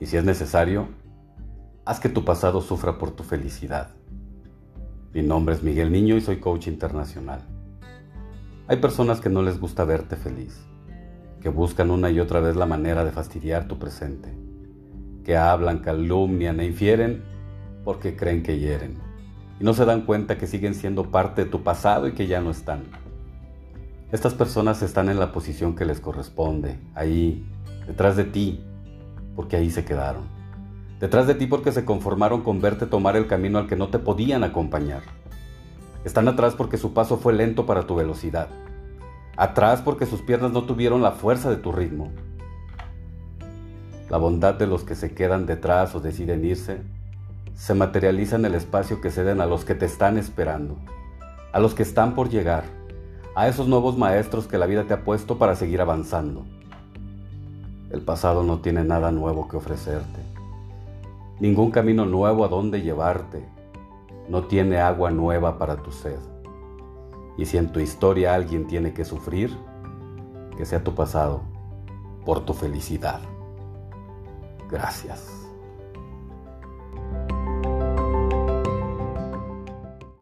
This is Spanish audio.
Y si es necesario, haz que tu pasado sufra por tu felicidad. Mi nombre es Miguel Niño y soy coach internacional. Hay personas que no les gusta verte feliz, que buscan una y otra vez la manera de fastidiar tu presente, que hablan, calumnian e infieren porque creen que hieren y no se dan cuenta que siguen siendo parte de tu pasado y que ya no están. Estas personas están en la posición que les corresponde, ahí, detrás de ti, porque ahí se quedaron detrás de ti porque se conformaron con verte tomar el camino al que no te podían acompañar. Están atrás porque su paso fue lento para tu velocidad. Atrás porque sus piernas no tuvieron la fuerza de tu ritmo. La bondad de los que se quedan detrás o deciden irse se materializa en el espacio que ceden a los que te están esperando, a los que están por llegar, a esos nuevos maestros que la vida te ha puesto para seguir avanzando. El pasado no tiene nada nuevo que ofrecerte ningún camino nuevo a donde llevarte, no tiene agua nueva para tu sed. Y si en tu historia alguien tiene que sufrir, que sea tu pasado, por tu felicidad. Gracias.